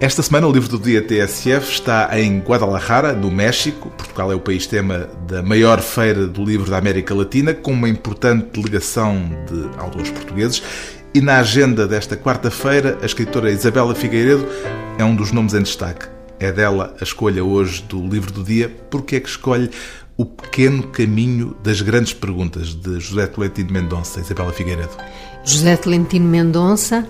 Esta semana o livro do dia TSF está em Guadalajara, no México. Portugal é o país tema da maior feira do livro da América Latina, com uma importante delegação de autores portugueses. E na agenda desta quarta-feira, a escritora Isabela Figueiredo é um dos nomes em destaque. É dela a escolha hoje do livro do dia. Porque é que escolhe O Pequeno Caminho das Grandes Perguntas, de José Tolentino Mendonça, Isabela Figueiredo? José Tolentino Mendonça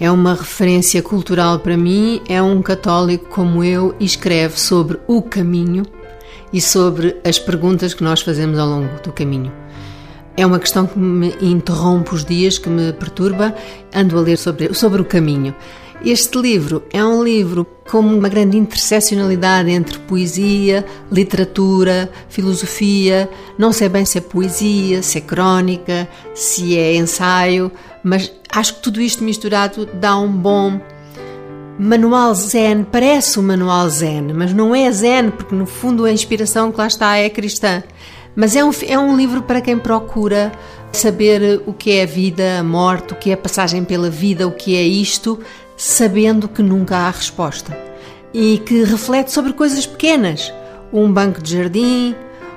é uma referência cultural para mim, é um católico como eu e escreve sobre o caminho e sobre as perguntas que nós fazemos ao longo do caminho. É uma questão que me interrompe os dias, que me perturba. Ando a ler sobre, sobre o caminho. Este livro é um livro com uma grande interseccionalidade entre poesia, literatura, filosofia. Não sei bem se é poesia, se é crónica, se é ensaio, mas acho que tudo isto misturado dá um bom manual zen. Parece um manual zen, mas não é zen, porque no fundo a inspiração que lá está é cristã. Mas é um, é um livro para quem procura saber o que é a vida, a morte, o que é a passagem pela vida, o que é isto, sabendo que nunca há resposta. E que reflete sobre coisas pequenas: um banco de jardim,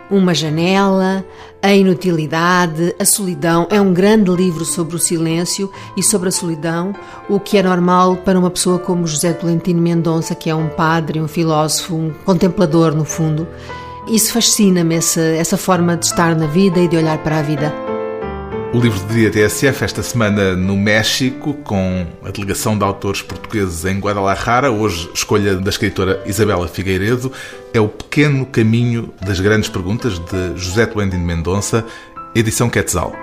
uma janela, a inutilidade, a solidão. É um grande livro sobre o silêncio e sobre a solidão, o que é normal para uma pessoa como José Tolentino Mendonça, que é um padre, um filósofo, um contemplador, no fundo. Isso fascina-me, essa, essa forma de estar na vida e de olhar para a vida. O livro do dia TSF esta semana no México, com a delegação de autores portugueses em Guadalajara, hoje escolha da escritora Isabela Figueiredo, é o Pequeno Caminho das Grandes Perguntas de José Tuendin Mendonça, edição Quetzal.